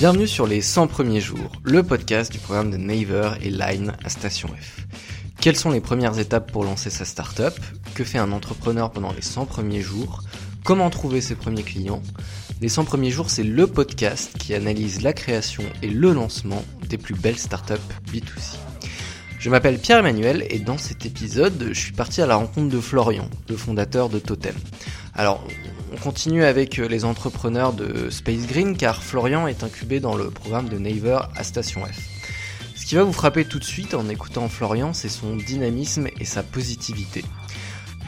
Bienvenue sur les 100 premiers jours, le podcast du programme de Naver et Line à Station F. Quelles sont les premières étapes pour lancer sa startup? Que fait un entrepreneur pendant les 100 premiers jours? Comment trouver ses premiers clients? Les 100 premiers jours, c'est le podcast qui analyse la création et le lancement des plus belles startups B2C. Je m'appelle Pierre-Emmanuel et dans cet épisode, je suis parti à la rencontre de Florian, le fondateur de Totem. Alors, on continue avec les entrepreneurs de Space Green car Florian est incubé dans le programme de Naver à Station F. Ce qui va vous frapper tout de suite en écoutant Florian, c'est son dynamisme et sa positivité.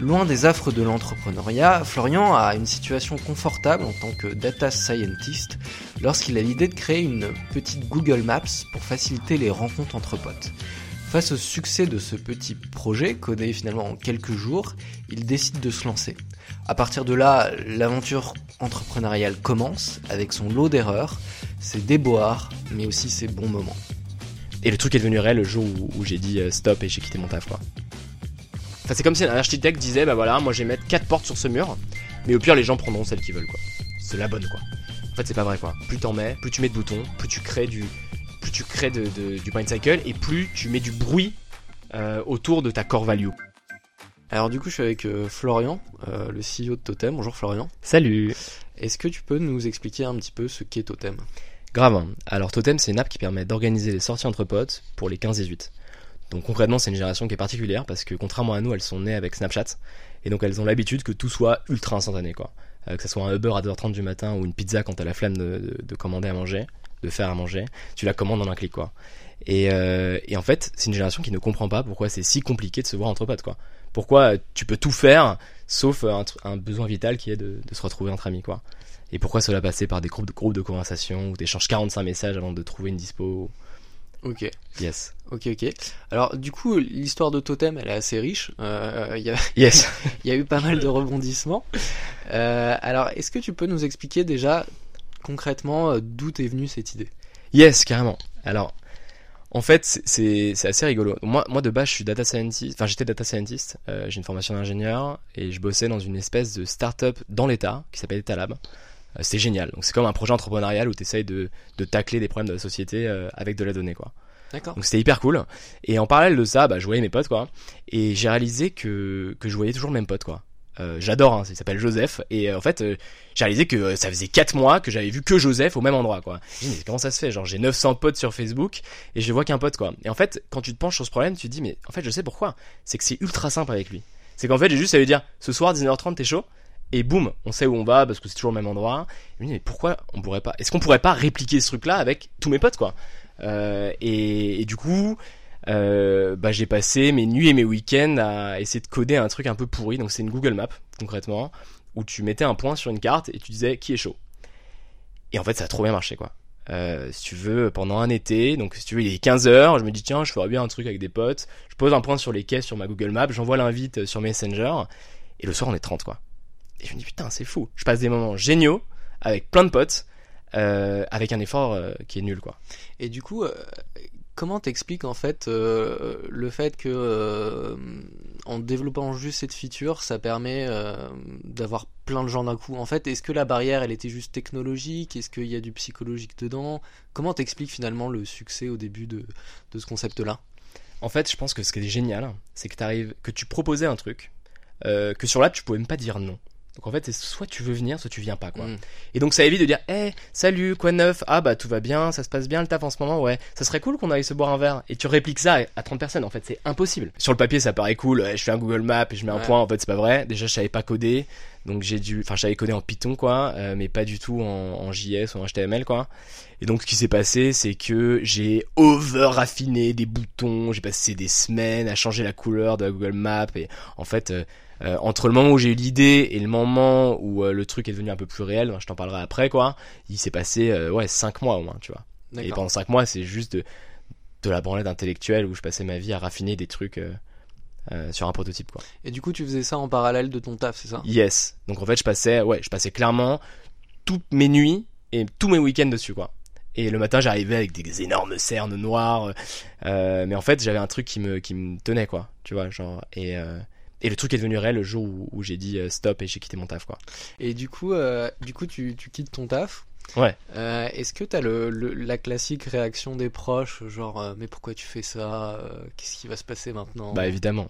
Loin des affres de l'entrepreneuriat, Florian a une situation confortable en tant que data scientist lorsqu'il a l'idée de créer une petite Google Maps pour faciliter les rencontres entre potes. Face au succès de ce petit projet, codé finalement en quelques jours, il décide de se lancer. À partir de là, l'aventure entrepreneuriale commence avec son lot d'erreurs, ses déboires, mais aussi ses bons moments. Et le truc est devenu réel le jour où, j'ai dit euh, stop et j'ai quitté mon taf quoi. Enfin c'est comme si un architecte disait bah voilà moi je vais mettre 4 portes sur ce mur, mais au pire les gens prendront celles qu'ils veulent quoi. C'est la bonne quoi. En fait c'est pas vrai quoi. Plus t'en mets, plus tu mets de boutons, plus tu crées du, plus tu crées de, du point cycle et plus tu mets du bruit euh, autour de ta core value. Alors du coup, je suis avec euh, Florian, euh, le CEO de Totem. Bonjour Florian. Salut. Est-ce que tu peux nous expliquer un petit peu ce qu'est Totem? Grave. Alors Totem, c'est une app qui permet d'organiser les sorties entre potes pour les 15-18. Donc concrètement, c'est une génération qui est particulière parce que contrairement à nous, elles sont nées avec Snapchat et donc elles ont l'habitude que tout soit ultra instantané quoi. que ce soit un Uber à 2h30 du matin ou une pizza quand t'as la flemme de commander à manger de faire à manger, tu la commandes en un clic quoi. Et, euh, et en fait, c'est une génération qui ne comprend pas pourquoi c'est si compliqué de se voir entre potes quoi. Pourquoi tu peux tout faire sauf un, un besoin vital qui est de, de, se retrouver entre amis quoi. Et pourquoi cela passer par des groupes de, groupes de conversation où tu échenges 45 messages avant de trouver une dispo? Ok. Yes. Ok, ok. Alors, du coup, l'histoire de Totem, elle est assez riche. Euh, y a, yes. Il y a eu pas mal de rebondissements. Euh, alors, est-ce que tu peux nous expliquer déjà concrètement, euh, d'où est venue cette idée? Yes, carrément. Alors, en fait, c'est assez rigolo. Moi, moi, de base, je suis data scientist. Enfin, j'étais data scientist. Euh, j'ai une formation d'ingénieur et je bossais dans une espèce de start-up dans l'État qui s'appelle Etalab. Euh, c'est génial. Donc, c'est comme un projet entrepreneurial où tu essayes de, de tacler des problèmes de la société avec de la donnée, quoi. D'accord. Donc, c'était hyper cool. Et en parallèle de ça, bah, je voyais mes potes, quoi. Et j'ai réalisé que, que je voyais toujours le même pote, quoi. Euh, j'adore, hein, il s'appelle Joseph. Et euh, en fait, euh, j'ai réalisé que ça faisait 4 mois que j'avais vu que Joseph au même endroit, quoi. Je mais comment ça se fait? Genre, j'ai 900 potes sur Facebook et je vois qu'un pote, quoi. Et en fait, quand tu te penches sur ce problème, tu te dis, mais en fait, je sais pourquoi. C'est que c'est ultra simple avec lui. C'est qu'en fait, j'ai juste à lui dire, ce soir, 19h30, t'es chaud? Et boum, on sait où on va parce que c'est toujours le même endroit. Et mais pourquoi on pourrait pas? Est-ce qu'on pourrait pas répliquer ce truc-là avec tous mes potes, quoi? Et, et, du coup, euh, bah, j'ai passé mes nuits et mes week-ends à essayer de coder un truc un peu pourri. Donc c'est une Google Map concrètement où tu mettais un point sur une carte et tu disais qui est chaud. Et en fait ça a trop bien marché quoi. Euh, si tu veux pendant un été, donc si tu veux il est 15 heures, je me dis tiens je ferais bien un truc avec des potes. Je pose un point sur les quais sur ma Google Map, j'envoie l'invite sur Messenger et le soir on est 30 quoi. Et je me dis putain c'est fou. Je passe des moments géniaux avec plein de potes. Euh, avec un effort euh, qui est nul quoi. Et du coup, euh, comment t'expliques en fait euh, le fait que euh, en développant juste cette feature, ça permet euh, d'avoir plein de gens d'un coup? En fait, est-ce que la barrière, elle était juste technologique? Est-ce qu'il y a du psychologique dedans? Comment t'expliques finalement le succès au début de, ce concept-là? En fait, je pense que ce qui est génial, c'est que, que tu proposais un truc, que sur l'app, tu pouvais même pas dire non. Donc en fait, c'est soit tu veux venir, soit tu viens pas quoi. Mm. Et donc ça évite de dire "Eh, salut, quoi de neuf? Ah bah tout va bien, ça se passe bien le taf en ce moment, ouais. Ça serait cool qu'on aille se boire un verre." Et tu répliques ça à 30 personnes en fait, c'est impossible. Sur le papier, ça paraît cool, je fais un Google Map et je mets un point, en fait, c'est pas vrai. Déjà, je savais pas coder. Donc j'ai dû enfin j'avais codé en Python quoi, euh, mais pas du tout en, en JS ou en HTML quoi. Et donc ce qui s'est passé, c'est que j'ai over raffiné des boutons, j'ai passé des semaines à changer la couleur de la Google Map et en fait euh, euh, entre le moment où j'ai eu l'idée et le moment où euh, le truc est devenu un peu plus réel, je t'en parlerai après quoi, il s'est passé euh, ouais 5 mois au moins, tu vois. Et pendant 5 mois, c'est juste de, de la branlette intellectuelle où je passais ma vie à raffiner des trucs sur un prototype quoi. Et du coup, tu faisais ça en parallèle de ton taf, c'est ça? Yes. Donc en fait, je passais ouais, je passais clairement toutes mes nuits et tous mes week-ends dessus quoi. Et le matin, j'arrivais avec des énormes cernes noires. Euh, mais en fait, j'avais un truc qui me, qui me tenait, quoi. Tu vois, genre. Et, euh, et le truc est devenu réel le jour où, j'ai dit euh, stop et j'ai quitté mon taf quoi. Et du coup, euh, du coup tu, tu quittes ton taf. Ouais. Euh, Est-ce que t'as le, le, la classique réaction des proches, genre euh, mais pourquoi tu fais ça Qu'est-ce qui va se passer maintenant? Bah évidemment.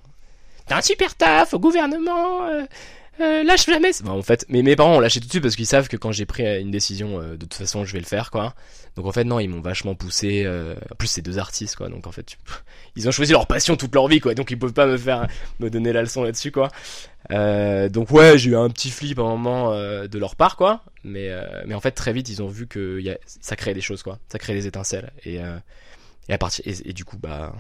T'as un super taf au gouvernement. Euh, lâche jamais. Bah, en fait, mais mes parents ont lâché tout de suite parce qu'ils savent que quand j'ai pris une décision, euh, de toute façon, je vais le faire, quoi. Donc en fait, non, ils m'ont vachement poussé. euh, En plus, c'est deux artistes, quoi. Donc en fait, tu- ils ont choisi leur passion toute leur vie, quoi. Donc ils peuvent pas me faire me donner la leçon là-dessus, quoi. Donc ouais, j'ai eu un petit flip à un moment de leur part, quoi. Mais mais en fait, très vite, ils ont vu que ça crée des choses, quoi. Ça crée des étincelles. Et et à partir et, du coup, bah,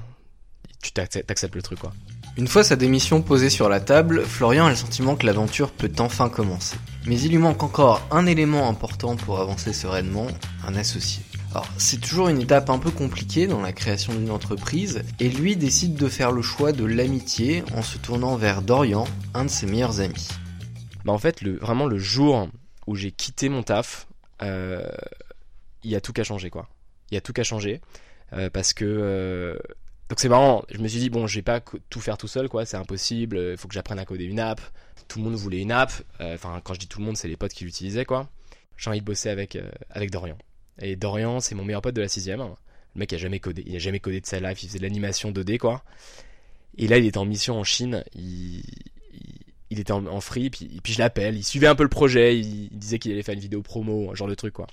tu t'acceptes le truc, quoi. Une fois sa démission posée sur la table, Florian a le sentiment que l'aventure peut enfin commencer. Mais il lui manque encore un élément important pour avancer sereinement, un associé. Alors, c'est toujours une étape un peu compliquée dans la création d'une entreprise, et lui décide de faire le choix de l'amitié en se tournant vers Dorian, un de ses meilleurs amis. Bah en fait, le, vraiment le jour où j'ai quitté mon taf, euh, il y a tout qu'à changer quoi. Il y a tout qu'à changer euh, parce que euh, donc c'est marrant. Je me suis dit bon, je vais pas tout faire tout seul quoi, c'est impossible. Il faut que j'apprenne à coder une app. Tout le monde voulait une app. Euh, Enfin, quand je dis tout le monde, c'est les potes qui l'utilisaient quoi. J'ai envie de bosser avec euh, avec Dorian. Et Dorian, c'est mon meilleur pote de la sixième. Le mec il a jamais codé, il a jamais codé de sa life. Il faisait de l'animation 2D quoi. Et là, il était en mission en Chine. Il, était en, free, puis, je l'appelle. Il suivait un peu le projet. Il, il disait qu'il allait faire une vidéo promo, genre de truc, quoi.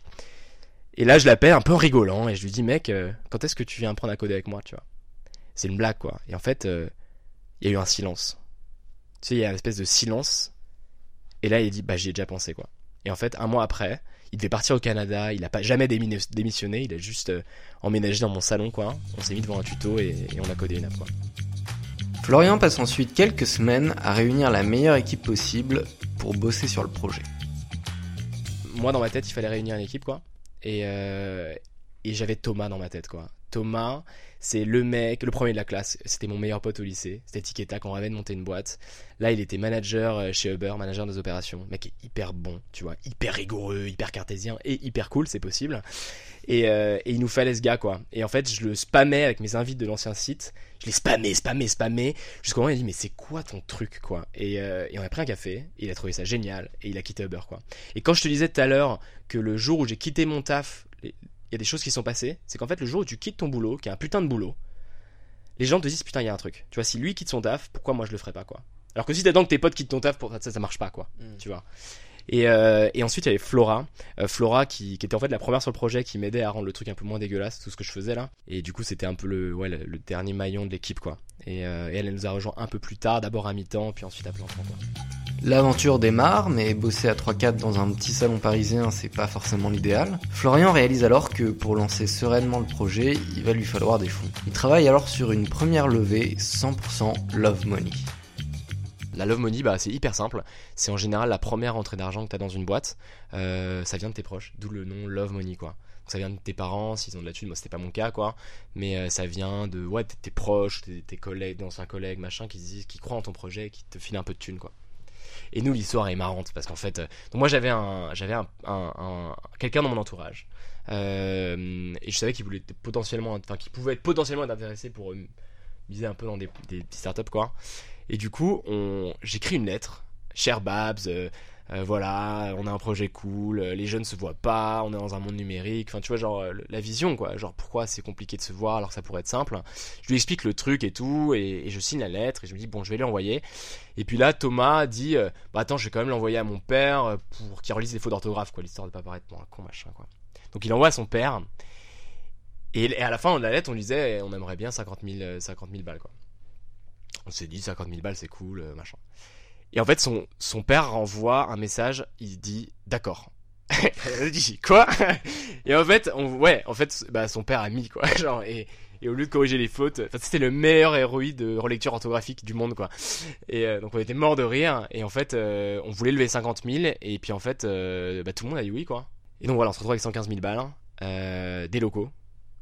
Et là, je l'appelle un peu en rigolant et je lui dis, mec, euh, quand est-ce que tu viens apprendre à coder avec moi, tu vois? C'est une blague, quoi. Et en fait, euh, il y a eu un silence. Tu sais, il y a une espèce de silence. Et là, il dit, bah, j'y ai déjà pensé, quoi. Et en fait, un mois après, il devait partir au Canada. Il a pas jamais démi- démissionné. Il a juste euh, emménagé dans mon salon, quoi. On s'est mis devant un tuto et, et on a codé une app, quoi. Florian passe ensuite quelques semaines à réunir la meilleure équipe possible pour bosser sur le projet. moi dans ma tête il fallait réunir une équipe quoi et euh, et j'avais Thomas dans ma tête quoi Thomas c'est le mec le premier de la classe. C'était mon meilleur pote au lycée. C'était tic et tac on rêvait de monter une boîte. Là il était manager euh, chez Uber manager des opérations. Mec hyper bon tu vois. Hyper rigoureux hyper cartésien et hyper cool c'est possible. Et, euh, et il nous fallait ce gars quoi. Et en fait je le spammais avec mes invites de l'ancien site. Je les spammais spammais spammais jusqu'au moment où il a dit mais c'est quoi ton truc quoi? Et, euh, on a pris un café il a trouvé ça génial et il a quitté Uber quoi. Et quand je te disais tout à l'heure que le jour où j'ai quitté mon taf, il y a des choses qui sont passées, c'est qu'en fait le jour où tu quittes ton boulot, qui est un putain de boulot, les gens te disent putain il y a un truc. Tu vois, si lui quitte son taf, pourquoi moi je le ferais pas quoi? Alors que si t'attends que tes potes quittent ton taf, pour ça ça marche pas quoi. Tu vois? Et, euh, et ensuite il y avait Flora, Euh, Flora qui, était en fait la première sur le projet qui m'aidait à rendre le truc un peu moins dégueulasse, tout ce que je faisais là. Et du coup c'était un peu le, le, dernier maillon de l'équipe quoi. Et, euh, elle, nous a rejoint un peu plus tard, d'abord à mi-temps, puis ensuite à plein temps. L'aventure démarre, mais bosser à 3-4 dans un petit salon parisien, c'est pas forcément l'idéal. Florian réalise alors que pour lancer sereinement le projet, il va lui falloir des fonds. Il travaille alors sur une première levée 100% Love Money. La Love Money, bah, c'est hyper simple. C'est en général la première entrée d'argent que tu as dans une boîte. Euh, ça vient de tes proches, d'où le nom Love Money, quoi. Ça vient de tes parents, s'ils ont de la thune. Moi, c'était pas mon cas, quoi. Mais euh, ça vient de ouais, tes, proches, tes, tes collègues, d'anciens collègues, machin, qui croient en ton projet et qui te filent un peu de thune, quoi. Et nous, l'histoire est marrante parce qu'en fait, euh, moi, j'avais un, j'avais un, un- un- quelqu'un dans mon entourage. Et je savais qu'il voulait potentiellement, enfin, qu'il pouvait être potentiellement être intéressé pour miser un peu dans des, des petites startups, quoi. Et du coup, on... j'écris une lettre. Cher Babs, euh, euh, voilà, on a un projet cool, euh, les jeunes se voient pas, on est dans un monde numérique. Enfin, tu vois, genre, la vision, quoi. Genre, pourquoi c'est compliqué de se voir alors que ça pourrait être simple? Je lui explique le truc et tout, et, je signe la lettre, et je me dis, bon, je vais lui envoyer. Et puis là, Thomas dit, bah attends, je vais quand même l'envoyer à mon père pour qu'il relise les fautes d'orthographe, quoi, l'histoire de pas paraître pour un con, machin, quoi. Donc il envoie à son père. Et, à la fin de la lettre, on disait, eh, on aimerait bien 50 000, euh, 50 000 balles, quoi. On s'est dit 50 000 balles, c'est cool, euh, machin. Et en fait, son, père renvoie un message, il dit d'accord. Quoi? Et en fait, on, ouais, en fait, bah, son père a mis quoi, genre et, et au lieu de corriger les fautes, c'était le meilleur ROI de relecture orthographique du monde quoi. Et euh, donc on était mort de rire et en fait, euh, on voulait lever 50 000 et puis en fait, bah, tout le monde a dit oui quoi. Et donc voilà, on se retrouve avec 115 000 balles, des locaux,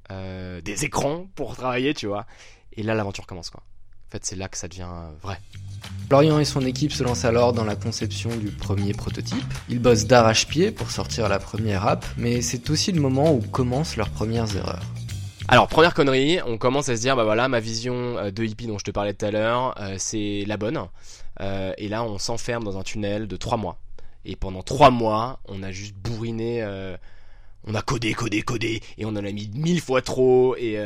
des écrans pour travailler, tu vois. Et là, l'aventure commence quoi. En fait, c'est là que ça devient euh, vrai. Florian et son équipe se lancent alors dans la conception du premier prototype. Ils bossent d'arrache-pied pour sortir la première app, mais c'est aussi le moment où commencent leurs premières erreurs. Alors première connerie, on commence à se dire bah voilà ma vision euh, de hippie dont je te parlais tout à l'heure, euh, c'est la bonne. Et là on s'enferme dans un tunnel de trois mois. Et pendant trois mois, on a juste bourriné on a codé, codé, codé, et on en a mis mille fois trop, et,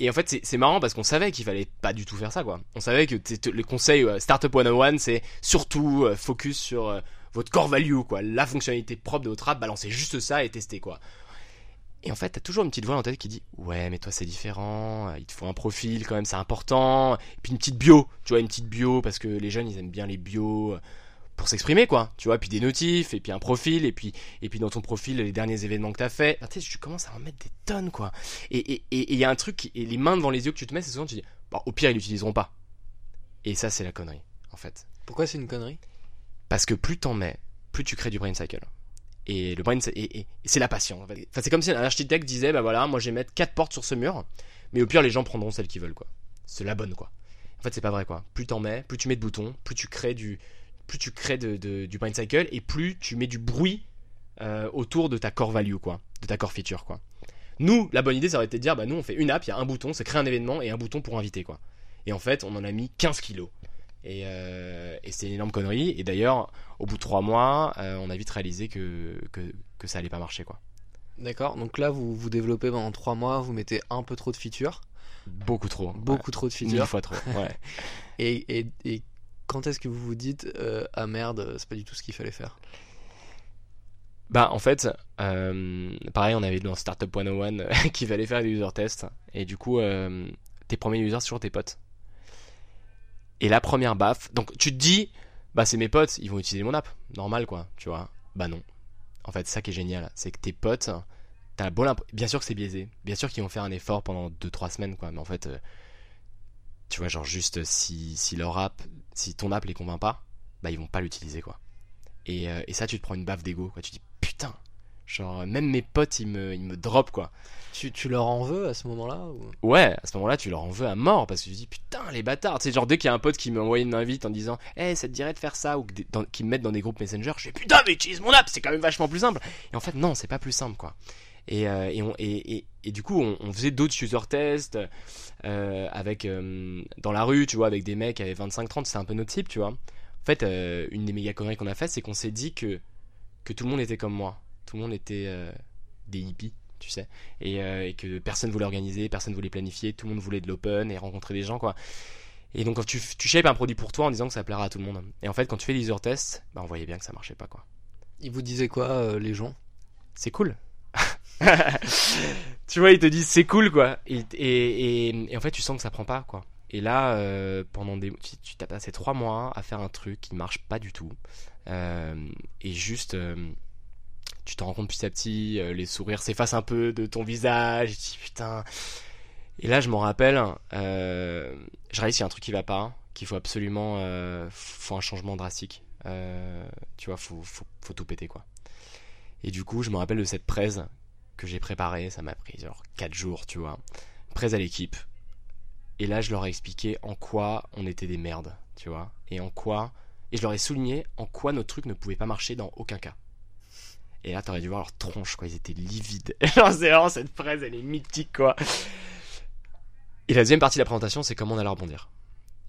et en fait, c'est marrant parce qu'on savait qu'il fallait pas du tout faire ça, quoi. On savait que le conseil euh, Startup 101, c'est surtout euh, focus sur votre core value, quoi. La fonctionnalité propre de votre app, balancez juste ça et testez, quoi. Et en fait, t'as toujours une petite voix en tête qui dit Ouais, mais toi c'est différent, il te faut un profil quand même, c'est important. Et puis une petite bio, tu vois, une petite bio, parce que les jeunes ils aiment bien les bios pour s'exprimer quoi. Tu vois puis des notifs et puis un profil et puis et puis dans ton profil les derniers événements que t'as fait. Tu sais tu commences à en mettre des tonnes quoi. Et il y a un truc et les mains devant les yeux que tu te mets c'est souvent tu dis bah, au pire ils l'utiliseront pas. Et ça c'est la connerie en fait. Pourquoi c'est une connerie? Parce que plus t'en mets plus tu crées du brain cycle. Et le brain et, c'est la patience enfin, c'est comme si un architecte disait bah voilà moi je vais mettre quatre portes sur ce mur mais au pire les gens prendront celle qu'ils veulent quoi. C'est la bonne quoi. En fait c'est pas vrai quoi. Plus t'en mets plus tu mets de boutons plus tu crées du plus tu crées de, du brain cycle et plus tu mets du bruit euh, autour de ta core value, quoi, de ta core feature, quoi. Nous, la bonne idée, ça aurait été de dire, bah nous, on fait une app, il y a un bouton, c'est créer un événement et un bouton pour inviter, quoi. Et en fait, on en a mis 15 kilos. Et, euh, et c'est une énorme connerie. Et d'ailleurs, au bout de 3 mois, euh, on a vite réalisé que, que, que, ça allait pas marcher, quoi. D'accord. Donc là, vous vous développez pendant 3 mois, vous mettez un peu trop de features. Beaucoup trop. Beaucoup trop de features. Mille fois trop. Ouais. et, et, et quand est-ce que vous vous dites euh, ah merde, c'est pas du tout ce qu'il fallait faire? Bah en fait, euh, pareil, on avait dans Startup 101 qu'il fallait faire des user tests et du coup, euh, tes premiers users toujours tes potes. Et la première baffe, donc tu te dis, bah c'est mes potes, ils vont utiliser mon app, normal quoi, tu vois. Bah non. En fait, ça qui est génial, c'est que tes potes, t'as beau bien sûr que c'est biaisé, bien sûr qu'ils vont faire un effort pendant 2-3 semaines quoi, mais en fait, tu vois, genre juste si, si leur app, si ton app les convainc pas, bah ils vont pas l'utiliser quoi. Et, euh, et, ça, tu te prends une baffe d'ego quoi. Tu dis putain, genre même mes potes ils me, ils me drop quoi. Tu, tu leur en veux à ce moment-là Ouais, à ce moment-là, tu leur en veux à mort parce que tu dis putain les bâtards. Sais, genre dès qu'il y a un pote qui m'envoie une invite en disant Eh, ça te dirait de faire ça? ou qui me mettent dans des groupes Messenger, je dis putain, mais utilise mon app, c'est quand même vachement plus simple. Et en fait, non, c'est pas plus simple quoi. Et, euh, et, on, et, et, du coup, on, faisait d'autres user tests euh, avec euh, dans la rue, tu vois, avec des mecs qui avaient 25-30, c'est un peu notre type, tu vois. En fait, une des méga conneries qu'on a fait, c'est qu'on s'est dit que, que tout le monde était comme moi. Tout le monde était des hippies, tu sais. Et, que personne voulait organiser, personne voulait planifier, tout le monde voulait de l'open et rencontrer des gens, quoi. Et donc, quand tu, tu shapes un produit pour toi en disant que ça plaira à tout le monde. Et en fait, quand tu fais des user tests, bah, on voyait bien que ça marchait pas, quoi. Ils vous disaient quoi, les gens? C'est cool, tu vois, ils te disent c'est cool quoi. Et, en fait, tu sens que ça prend pas quoi. Et là, euh, pendant des, tu, tu t'as passé trois mois à faire un truc qui marche pas du tout. Euh, et juste, euh, tu te rends compte petit à petit, les sourires s'effacent un peu de ton visage. Et tu dis putain. Et là, je m'en rappelle, je réalise qu'il y a un truc qui va pas, qu'il faut absolument, faut un changement drastique. tu vois, faut, faut, faut tout péter quoi. Et du coup, je me rappelle de cette presse que j'ai préparé, ça m'a pris genre 4 jours, tu vois. Prêt à l'équipe. Et là, je leur ai expliqué en quoi on était des merdes, tu vois. Et en quoi. Et je leur ai souligné en quoi nos trucs ne pouvaient pas marcher dans aucun cas. Et là, t'aurais dû voir leur tronche, quoi. Ils étaient livides. c'est vraiment cette presse, elle est mythique, quoi. Et la deuxième partie de la présentation, c'est comment on allait rebondir.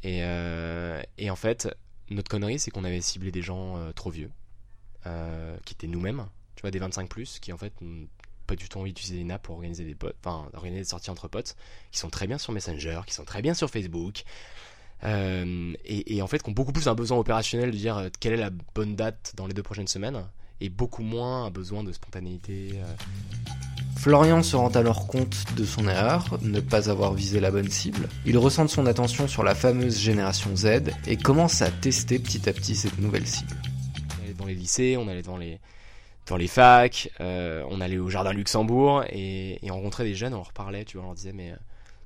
Et, euh, et en fait, notre connerie, c'est qu'on avait ciblé des gens euh, trop vieux, euh, qui étaient nous-mêmes, tu vois, des 25 plus, qui en fait pas du tout envie d'utiliser une app pour organiser des potes, enfin organiser des sorties entre potes, qui sont très bien sur Messenger, qui sont très bien sur Facebook, euh, et, en fait qui ont beaucoup plus un besoin opérationnel de dire euh, quelle est la bonne date dans les deux prochaines semaines, et beaucoup moins un besoin de spontanéité. Euh. Florian se rend alors compte de son erreur, ne pas avoir visé la bonne cible. Il ressent son attention sur la fameuse génération Z et commence à tester petit à petit cette nouvelle cible. On allait dans les lycées, on allait dans les, dans les facs, euh, on allait au jardin Luxembourg et, on rencontrait des jeunes, on leur parlait, tu vois, on leur disait mais euh,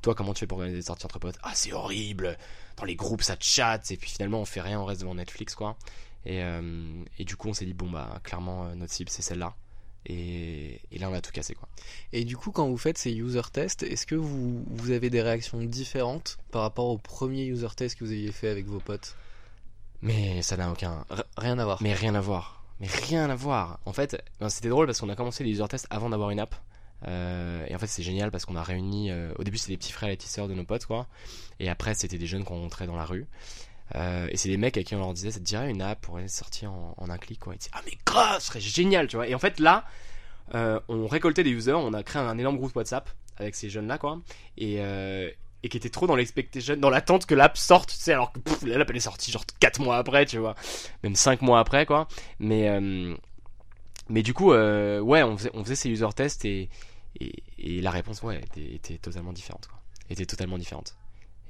toi comment tu fais pour organiser des sorties entre potes? Ah c'est horrible, dans les groupes ça chatte et puis finalement on fait rien, on reste devant Netflix quoi. Et, euh, et du coup on s'est dit bon bah clairement notre cible c'est celle-là. Et, là on a tout cassé quoi. Et du coup quand vous faites ces user tests, est-ce que vous, vous avez des réactions différentes par rapport au premier user test que vous aviez fait avec vos potes? Mais ça n'a aucun... rien à voir. Mais rien à voir mais rien à voir. En fait, ben, c'était drôle parce qu'on a commencé les user tests avant d'avoir une app. Euh, et en fait, c'est génial parce qu'on a réuni. Euh, au début, c'était des petits frères et petites sœurs de nos potes, quoi. Et après, c'était des jeunes qu'on rencontrait dans la rue. Euh, et c'est des mecs à qui on leur disait, ça te dirait une app pour sortir en, un clic, quoi. Ils disaient, ah, mais grave, ce serait génial, tu vois. Et en fait, là, on récoltait des users, on a créé un énorme groupe WhatsApp avec ces jeunes là quoi, et et qui était trop dans l'expectation, dans l'attente que l'app sorte, tu sais, alors que l'app elle est sortie genre 4 mois après, tu vois, même 5 mois après quoi, mais euh, mais du coup euh, ouais on faisait, ces user tests et, et, la réponse ouais était, totalement différente quoi, était totalement différente,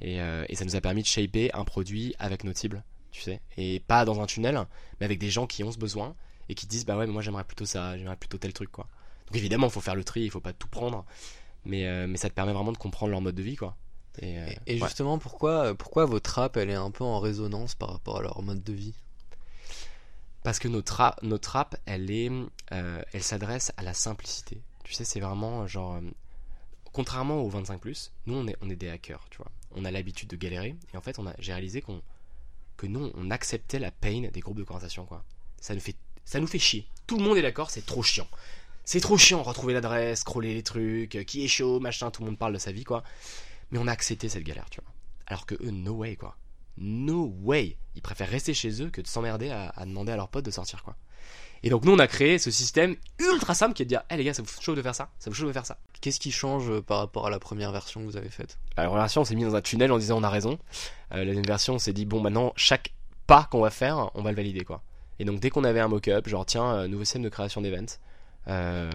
et, euh, et ça nous a permis de shaper un produit avec nos cibles, tu sais, et pas dans un tunnel, mais avec des gens qui ont ce besoin et qui disent bah ouais mais moi j'aimerais plutôt ça, j'aimerais plutôt tel truc quoi. Donc évidemment il faut faire le tri, il faut pas tout prendre, mais mais ça te permet vraiment de comprendre leur mode de vie quoi. Et, euh, Et, et ouais. justement, pourquoi, pourquoi votre app, elle est un peu en résonance par rapport à leur mode de vie? Parce que notre app elle est, euh, elle s'adresse à la simplicité. Tu sais, c'est vraiment euh, genre, contrairement aux 25 nous on est, on est des hackers, tu vois. On a l'habitude de galérer et en fait, on a, j'ai réalisé qu'on, que nous, on acceptait la pain des groupes de conversation, quoi. Ça nous fait, ça nous fait chier. Tout le monde est d'accord, c'est trop chiant. C'est trop chiant, retrouver l'adresse, scroller les trucs, qui est chaud, machin, tout le monde parle de sa vie, quoi. Mais on a accepté cette galère, tu vois. Alors que eux, no way, quoi. No way. Ils préfèrent rester chez eux que de s'emmerder à, à demander à leurs potes de sortir, quoi. Et donc nous, on a créé ce système ultra simple qui est de dire, hé les gars, ça vous chaud de faire ça? Ça vous chaud de faire ça? Qu'est-ce qui change euh, par rapport à la première version que vous avez faite? Alors la version, on s'est mis dans un tunnel en disant on a raison. Euh, la deuxième version, on s'est dit bon maintenant chaque pas qu'on va faire, on va le valider quoi. Et donc dès qu'on avait un mock-up, genre tiens, euh, nouveau système de création d'events, euh,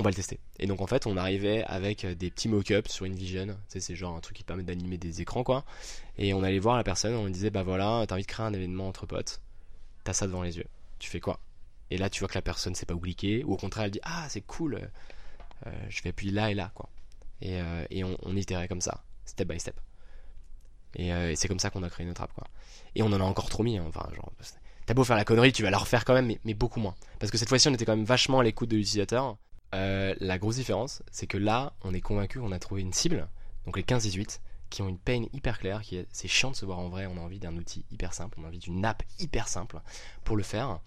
on va le tester. Et donc en fait, on arrivait avec euh, des petits mock-ups sur InVision, tu c'est genre un truc qui permet d'animer des écrans quoi. Et on allait voir la personne, on lui disait bah voilà, t'as envie de créer un événement entre potes, t'as ça devant les yeux, tu fais quoi? Et là, tu vois que la personne sait pas où cliquer, ou au contraire, elle dit ah c'est cool, euh, je vais appuyer là et là quoi. Et, euh, on, itérait comme ça, step by step. Et, euh, c'est comme ça qu'on a créé notre app, quoi. Et on en a encore trop mis, hein, enfin, genre, t'as beau faire la connerie, tu vas la refaire quand même, mais beaucoup moins. Parce que cette fois-ci, on était quand même vachement à l'écoute de l'utilisateur. Euh, la grosse différence, c'est que là, on est convaincu qu'on a trouvé une cible, donc les 15-18, qui ont une pain hyper claire, qui est, c'est chiant de se voir en vrai, on a envie d'un outil hyper simple, on a envie d'une app hyper simple pour le faire,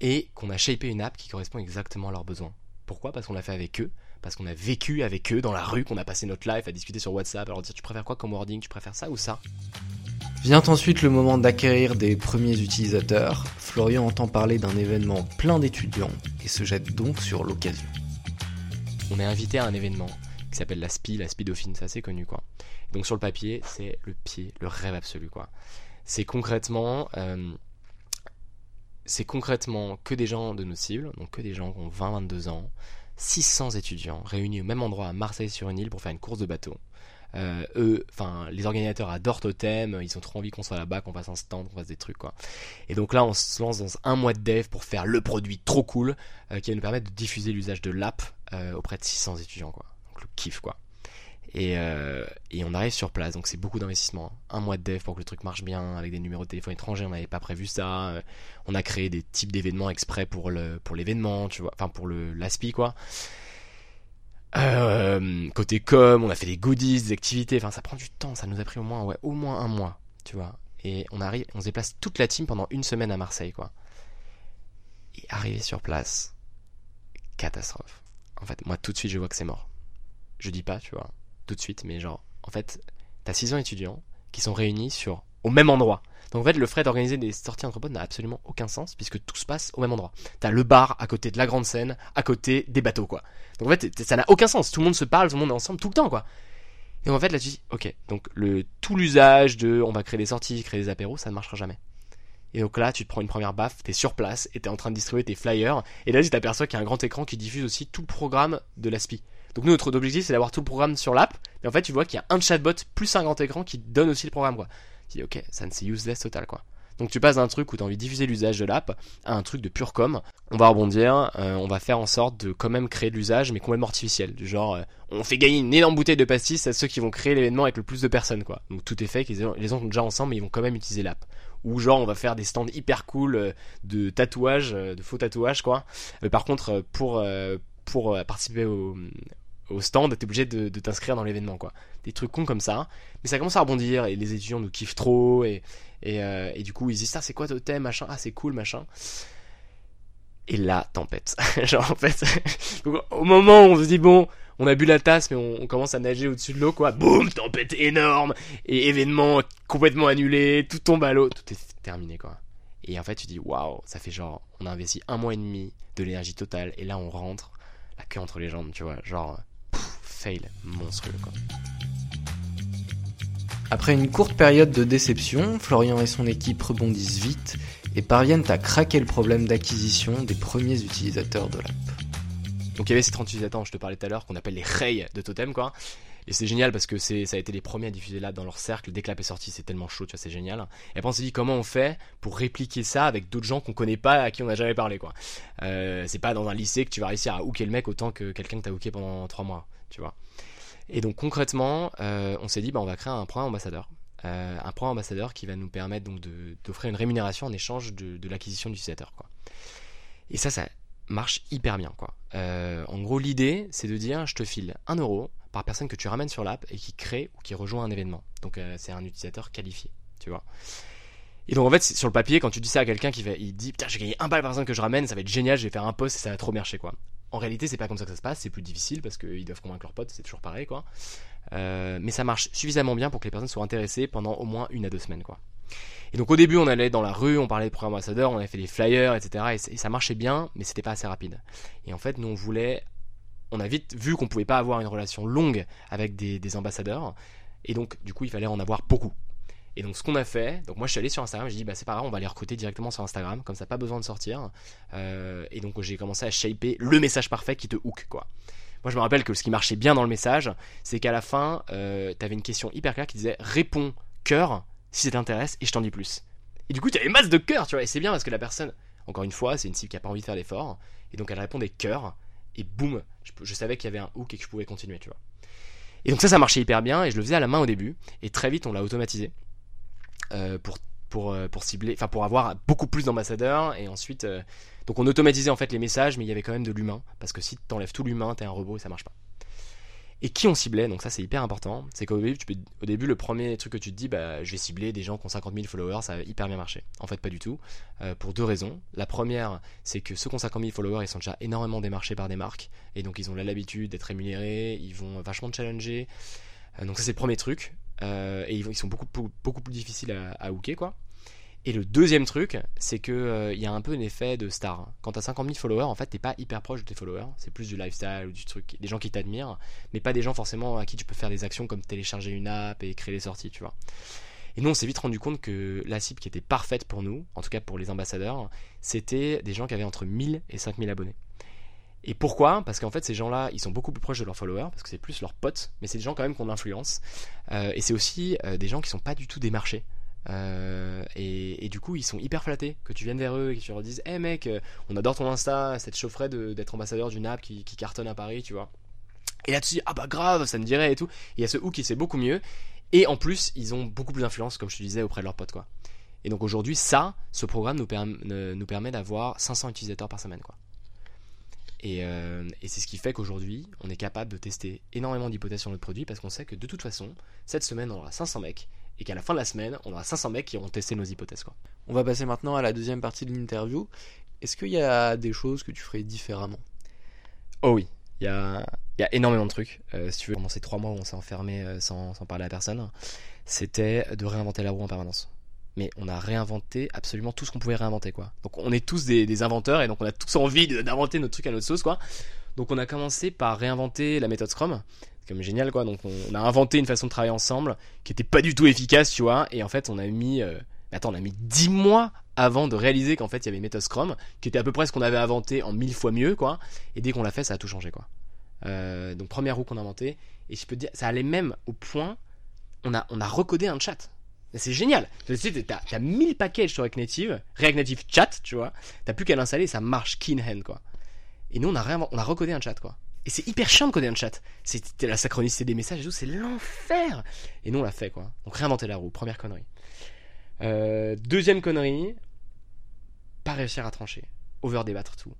et qu'on a shapé une app qui correspond exactement à leurs besoins. Pourquoi? Parce qu'on l'a fait avec eux, parce qu'on a vécu avec eux dans la rue, qu'on a passé notre life à discuter sur WhatsApp, à leur dire tu préfères quoi comme wording, tu préfères ça ou ça? Vient ensuite le moment d'acquérir des premiers utilisateurs. Florian entend parler d'un événement plein d'étudiants et se jette donc sur l'occasion. On est invité à un événement qui s'appelle la SPI, la SPI Dauphine, c'est assez connu quoi. Donc sur le papier, c'est le pied, le rêve absolu quoi. C'est concrètement, euh, c'est concrètement que des gens de nos cibles, donc que des gens qui ont 20-22 ans, 600 étudiants réunis au même endroit à Marseille sur une île pour faire une course de bateau. Euh, eux, enfin, les organisateurs adorent Totem, ils ont trop envie qu'on soit là-bas, qu'on fasse un stand, qu'on fasse des trucs, quoi. Et donc là, on se lance dans un mois de dev pour faire le produit trop cool euh, qui va nous permettre de diffuser l'usage de l'app auprès de 600 étudiants, quoi. Donc le kiff, quoi. Et, euh, et on arrive sur place, donc c'est beaucoup d'investissement. Un mois de dev pour que le truc marche bien, avec des numéros de téléphone étrangers, on n'avait pas prévu ça. Euh, On a créé des types d'événements exprès pour le pour l'événement, tu vois, enfin pour l'aspi quoi. Euh, côté com, on a fait des goodies, des activités, enfin ça prend du temps, ça nous a pris au moins au moins un mois, tu vois. Et on arrive, on se déplace toute la team pendant une semaine à Marseille quoi. Et arrivé sur place, catastrophe. En fait, moi tout de suite je vois que c'est mort. Je dis pas, tu vois, tout de suite, mais genre, en fait, t'as 600 étudiants qui sont réunis sur au même endroit. Donc en fait, le fait d'organiser des sorties entre potes n'a absolument aucun sens puisque tout se passe au même endroit. T'as le bar à côté de la grande scène, à côté des bateaux, quoi. Donc en fait, ça n'a aucun sens. Tout le monde se parle, tout le monde est ensemble tout le temps, quoi. Et en fait, là, tu dis, ok, donc le tout l'usage de, on va créer des sorties, créer des apéros, ça ne marchera jamais. Et donc là, tu te prends une première baffe, t'es sur place et t'es en train de distribuer tes flyers. Et là, tu t'aperçois qu'il y a un grand écran qui diffuse aussi tout le programme de l'ASPI. Donc nous, notre objectif, c'est d'avoir tout le programme sur l'app. Mais en fait, tu vois qu'il y a un chatbot plus un grand écran qui donne aussi le programme, quoi. Tu dis, ok, ça ne c'est useless total, quoi. Donc tu passes d'un truc où tu as envie de diffuser l'usage de l'app à un truc de pure com. On va rebondir, euh, on va faire en sorte de quand même créer de l'usage, mais complètement artificiel. Du genre, euh, on fait gagner une énorme bouteille de pastis à ceux qui vont créer l'événement avec le plus de personnes, quoi. Donc tout est fait, les gens sont déjà ensemble, mais ils vont quand même utiliser l'app. Ou genre, on va faire des stands hyper cool euh, de tatouages, euh, de faux tatouages, quoi. Mais par contre, euh, pour, pour participer au, au stand, t'es obligé de, t'inscrire dans l'événement, quoi. Des trucs cons comme ça. Mais ça commence à rebondir et les étudiants nous kiffent trop et, et, et du coup, ils disent, ah, c'est quoi Totem, machin, ah, c'est cool, machin. Et là, tempête. Genre, en fait, au moment où on se dit, bon, on a bu la tasse, mais on, commence à nager au-dessus de l'eau, quoi. Boum, tempête énorme. Et événement complètement annulé, tout tombe à l'eau. Tout est terminé, quoi. Et en fait, tu dis, waouh, ça fait genre, on a investi un mois et demi de l'énergie totale, et là, on rentre la queue entre les jambes, tu vois. Genre, fail monstrueux, quoi. Après une courte période de déception, Florian et son équipe rebondissent vite et parviennent à craquer le problème d'acquisition des premiers utilisateurs de l'app. Donc il y avait ces 30 utilisateurs dont je te parlais tout à l'heure qu'on appelle les Rey de Totem quoi. Et c'est génial parce que c'est ça a été les premiers à diffuser l'app dans leur cercle. Dès que l'app est sortie, c'est tellement chaud, tu vois, c'est génial. Et après on s'est dit comment on fait pour répliquer ça avec d'autres gens qu'on connaît pas, à qui on n'a jamais parlé quoi. Euh, c'est pas dans un lycée que tu vas réussir à hooker le mec autant que quelqu'un que t'as hooké pendant 3 mois, tu vois. Et donc concrètement, euh, on s'est dit bah on va créer un programme ambassadeur. Euh, un programme ambassadeur qui va nous permettre donc d'offrir une rémunération en échange de, l'acquisition d'utilisateurs quoi. Et ça, ça marche hyper bien quoi. Euh, en gros, l'idée, c'est de dire je te file 1 euro par personne que tu ramènes sur l'app et qui crée ou qui rejoint un événement. Donc euh, c'est un utilisateur qualifié, tu vois. Et donc en fait, sur le papier, quand tu dis ça à quelqu'un qui va, il dit putain, j'ai gagné un balle par personne que je ramène, ça va être génial, je vais faire un post et ça va trop marcher quoi. En réalité, c'est pas comme ça que ça se passe, c'est plus difficile parce qu'ils doivent convaincre leurs potes, c'est toujours pareil quoi. Euh, mais ça marche suffisamment bien pour que les personnes soient intéressées pendant au moins une à deux semaines quoi. Et donc au début, on allait dans la rue, on parlait de programme ambassadeur, on avait fait des flyers, etc. Et, ça marchait bien, mais c'était pas assez rapide. Et en fait, nous on voulait, on a vite vu qu'on pouvait pas avoir une relation longue avec des, ambassadeurs. Et donc du coup, il fallait en avoir beaucoup. Et donc ce qu'on a fait, donc moi je suis allé sur Instagram, j'ai dit bah c'est pas grave, on va les recruter directement sur Instagram, comme ça pas besoin de sortir. Euh, et donc j'ai commencé à shaper le message parfait qui te hook quoi. Moi je me rappelle que ce qui marchait bien dans le message, c'est qu'à la fin, euh, t'avais une question hyper claire qui disait réponds cœur si ça t'intéresse et je t'en dis plus. Et du coup, tu avais masse de cœur, tu vois, et c'est bien parce que la personne, encore une fois, c'est une cible qui a pas envie de faire d'effort, et donc elle répondait cœur, et boum, je, savais qu'il y avait un hook et que je pouvais continuer, tu vois. Et donc ça, ça marchait hyper bien, et je le faisais à la main au début, et très vite, on l'a automatisé euh, pour euh, pour cibler, enfin pour avoir beaucoup plus d'ambassadeurs et ensuite euh, donc on automatisait en fait les messages mais il y avait quand même de l'humain parce que si tu enlèves tout l'humain t'es un robot et ça marche pas. Et qui on ciblait, donc ça c'est hyper important, c'est qu'au début, au début, le premier truc que tu te dis, bah, je vais cibler des gens qui ont 50 000 followers, ça va hyper bien marcher. En fait, pas du tout, euh, pour deux raisons. La première, c'est que ceux qui ont 50 000 followers, ils sont déjà énormément démarchés par des marques, et donc ils ont l'habitude d'être rémunérés, ils vont vachement challenger. Euh, donc ça c'est le premier truc, euh, et ils, sont beaucoup, plus difficiles à hooker, quoi. Et le deuxième truc, c'est que il euh, y a un peu un effet de star. Quand t'as 50 000 followers, en fait, t'es pas hyper proche de tes followers. C'est plus du lifestyle ou du truc, des gens qui t'admirent, mais pas des gens forcément à qui tu peux faire des actions comme télécharger une app et créer des sorties, tu vois. Et nous, on s'est vite rendu compte que la cible qui était parfaite pour nous, en tout cas pour les ambassadeurs, c'était des gens qui avaient entre 1000 et 5000 abonnés. Et pourquoi? Parce qu'en fait, ces gens-là, ils sont beaucoup plus proches de leurs followers, parce que c'est plus leurs potes, mais c'est des gens quand même de l'influence. Euh, et c'est aussi euh, des gens qui sont pas du tout démarchés. Euh, et, du coup, ils sont hyper flattés que tu viennes vers eux et que tu leur dises hey mec, euh, on adore ton Insta, ça te chaufferait d'être ambassadeur d'une app qui, cartonne à Paris, tu vois. Et là, tu dis Ah bah grave, ça me dirait et tout. Il y a ce hook qui c'est beaucoup mieux. Et en plus, ils ont beaucoup plus d'influence, comme je te disais, auprès de leurs potes, quoi. Et donc aujourd'hui, ça, ce programme nous, permet, d'avoir 500 utilisateurs par semaine, quoi. Euh, et c'est ce qui fait qu'aujourd'hui, on est capable de tester énormément d'hypothèses sur notre produit parce qu'on sait que de toute façon, cette semaine, on aura 500 mecs et qu'à la fin de la semaine, on aura 500 mecs qui auront testé nos hypothèses. Quoi. On va passer maintenant à la deuxième partie de l'interview. Est-ce qu'il y a des choses que tu ferais différemment? Oh oui, il y a, il y a énormément de trucs. Euh, si tu veux, pendant ces trois mois où on s'est enfermé euh, sans, sans parler à personne, c'était de réinventer la roue en permanence mais on a réinventé absolument tout ce qu'on pouvait réinventer quoi. Donc on est tous des, des inventeurs et donc on a tous envie d'inventer notre truc à notre sauce quoi. Donc on a commencé par réinventer la méthode Scrum, c'est comme génial quoi. Donc on, a inventé une façon de travailler ensemble qui était pas du tout efficace tu vois et en fait on a mis euh... attends on a mis 10 mois avant de réaliser qu'en fait il y avait une méthode Scrum qui était à peu près ce qu'on avait inventé en mille fois mieux quoi et dès qu'on l'a fait ça a tout changé quoi. Euh, donc première roue qu'on a inventé et je peux te dire ça allait même au point on a on a recodé un chat c'est génial. Tu sais, t'as, t'as 1000 packages sur React Native, React Native Chat, tu vois. T'as plus qu'à l'installer ça marche keen hand, quoi. Et nous, on a, on a recodé un chat, quoi. Et c'est hyper chiant de coder un chat. C'était la synchronicité des messages et tout, c'est l'enfer. Et nous, on l'a fait, quoi. Donc réinventer la roue, première connerie. Euh, deuxième connerie, pas réussir à trancher. Over débattre tout.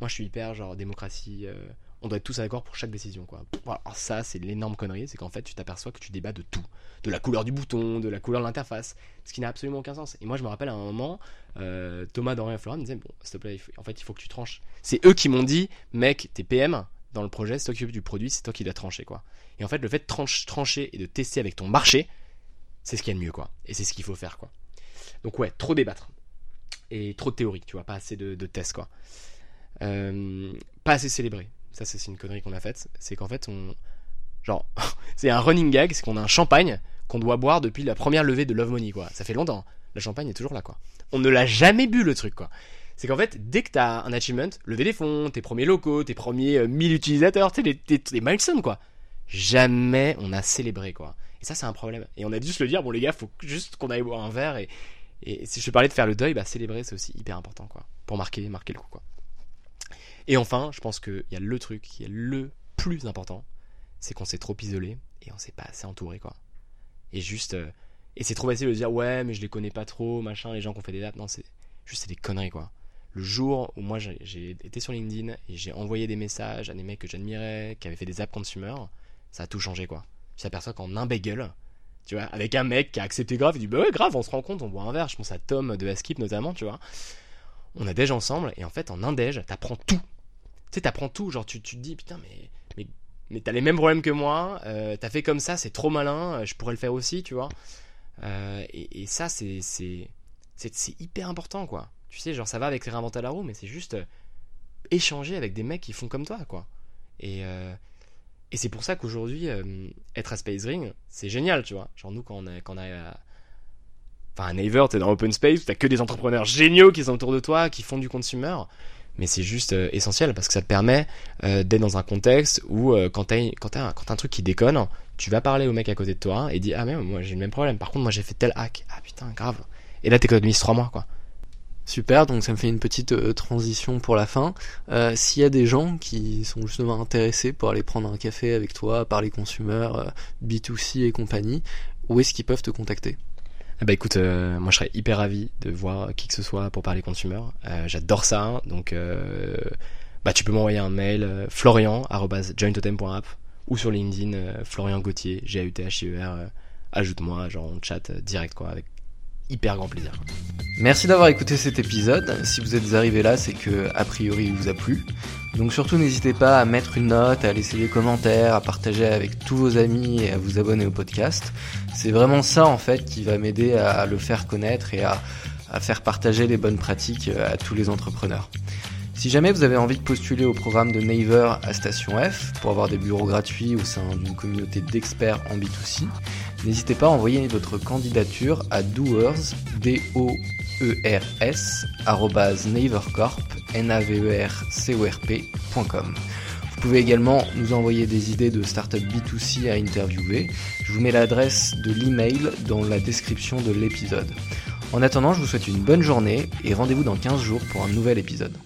Moi, je suis hyper genre démocratie. Euh, on doit être tous d'accord pour chaque décision quoi. Alors ça c'est l'énorme connerie, c'est qu'en fait tu t'aperçois que tu débats de tout, de la couleur du bouton, de la couleur de l'interface, ce qui n'a absolument aucun sens. Et moi je me rappelle à un moment, euh, Thomas, Dorian et Florent me disaient bon s'il te plaît, en fait il faut que tu tranches. C'est eux qui m'ont dit mec t'es PM dans le projet, c'est toi qui du produit, c'est toi qui dois trancher quoi. Et en fait le fait de tranche, trancher et de tester avec ton marché, c'est ce qu'il y a de mieux quoi. Et c'est ce qu'il faut faire quoi. Donc ouais, trop débattre. et trop de théorie, tu vois, pas assez de, de tests, quoi. Euh, pas assez célébré. Ça, c'est une connerie qu'on a faite. C'est qu'en fait, on. Genre, c'est un running gag, c'est qu'on a un champagne qu'on doit boire depuis la première levée de Love Money, quoi. Ça fait longtemps. La champagne est toujours là, quoi. On ne l'a jamais bu, le truc, quoi. C'est qu'en fait, dès que t'as un achievement, lever des fonds, tes premiers locaux, tes premiers euh, 1000 utilisateurs, les, les milestones, quoi. Jamais on a célébré, quoi. Et ça, c'est un problème. Et on a dû se le dire, bon, les gars, faut juste qu'on aille boire un verre. Et, et si je te parlais de faire le deuil, bah, célébrer, c'est aussi hyper important, quoi. Pour marquer, marquer le coup, quoi. Et enfin, je pense qu'il y a le truc qui est le plus important, c'est qu'on s'est trop isolé et on s'est pas assez entouré, quoi. Et juste. euh, et c'est trop facile de dire, ouais, mais je les connais pas trop, machin, les gens qui ont fait des dates. Non, c'est juste, des conneries, quoi. Le jour où moi j'ai- j'ai été sur LinkedIn et j'ai envoyé des messages à des mecs que j'admirais, qui avaient fait des apps consumer, ça a tout changé, quoi. Tu t'aperçois qu'en un bagel, tu vois, avec un mec qui a accepté grave, il dit, bah ouais, grave, on se rend compte, on boit un verre. Je pense à Tom de Askip notamment, tu vois. On a déj ensemble et en fait, en un déj, t'apprends tout. Tu sais, t'apprends tout. Genre, tu, tu te dis, putain, mais, mais, mais t'as les mêmes problèmes que moi, euh, t'as fait comme ça, c'est trop malin, euh, je pourrais le faire aussi, tu vois. Euh, et, ça, c'est, c'est, c'est, hyper important, quoi. Tu sais, genre, ça va avec réinventer la roue, mais c'est juste échanger avec des mecs qui font comme toi, quoi. Et, et c'est pour ça qu'aujourd'hui, être à Space Ring, c'est génial, tu vois. Genre, nous, quand on a, quand on a Enfin, à Naver, t'es dans Open Space, t'as que des entrepreneurs géniaux qui sont autour de toi, qui font du consumer. Mais c'est juste euh, essentiel parce que ça te permet euh, d'être dans un contexte où euh, quand t'as quand t'as un, truc qui déconne, tu vas parler au mec à côté de toi et dis ah mais moi j'ai le même problème. Par contre moi j'ai fait tel hack. Ah putain grave. Et là t'économises 3 mois quoi. Super, donc ça me fait une petite transition pour la fin. S'il y a des gens qui sont justement intéressés pour aller prendre un café avec toi, parler consumer, euh, B2C et compagnie, où est-ce qu'ils peuvent te contacter? Bah écoute, euh, moi je serais hyper ravi de voir qui que ce soit pour parler consumer. Euh, J'adore ça, donc euh, bah tu peux m'envoyer un mail euh, florian@jointotem.app ou sur LinkedIn euh, Florian Gauthier, G A U T H I E R. euh, Ajoute-moi, genre on chat direct quoi, avec hyper grand plaisir. Merci d'avoir écouté cet épisode. Si vous êtes arrivé là, c'est que a priori il vous a plu. Donc surtout n'hésitez pas à mettre une note, à laisser des commentaires, à partager avec tous vos amis et à vous abonner au podcast. C'est vraiment ça en fait qui va m'aider à le faire connaître et à, faire partager les bonnes pratiques à tous les entrepreneurs. Si jamais vous avez envie de postuler au programme de Naver à Station F pour avoir des bureaux gratuits au sein d'une communauté d'experts en B2C, n'hésitez pas à envoyer votre candidature à doers, d o e r s navercorp, e. Vous pouvez également nous envoyer des idées de startup B2C à interviewer. Je vous mets l'adresse de l'email dans la description de l'épisode. En attendant, je vous souhaite une bonne journée et rendez-vous dans 15 jours pour un nouvel épisode.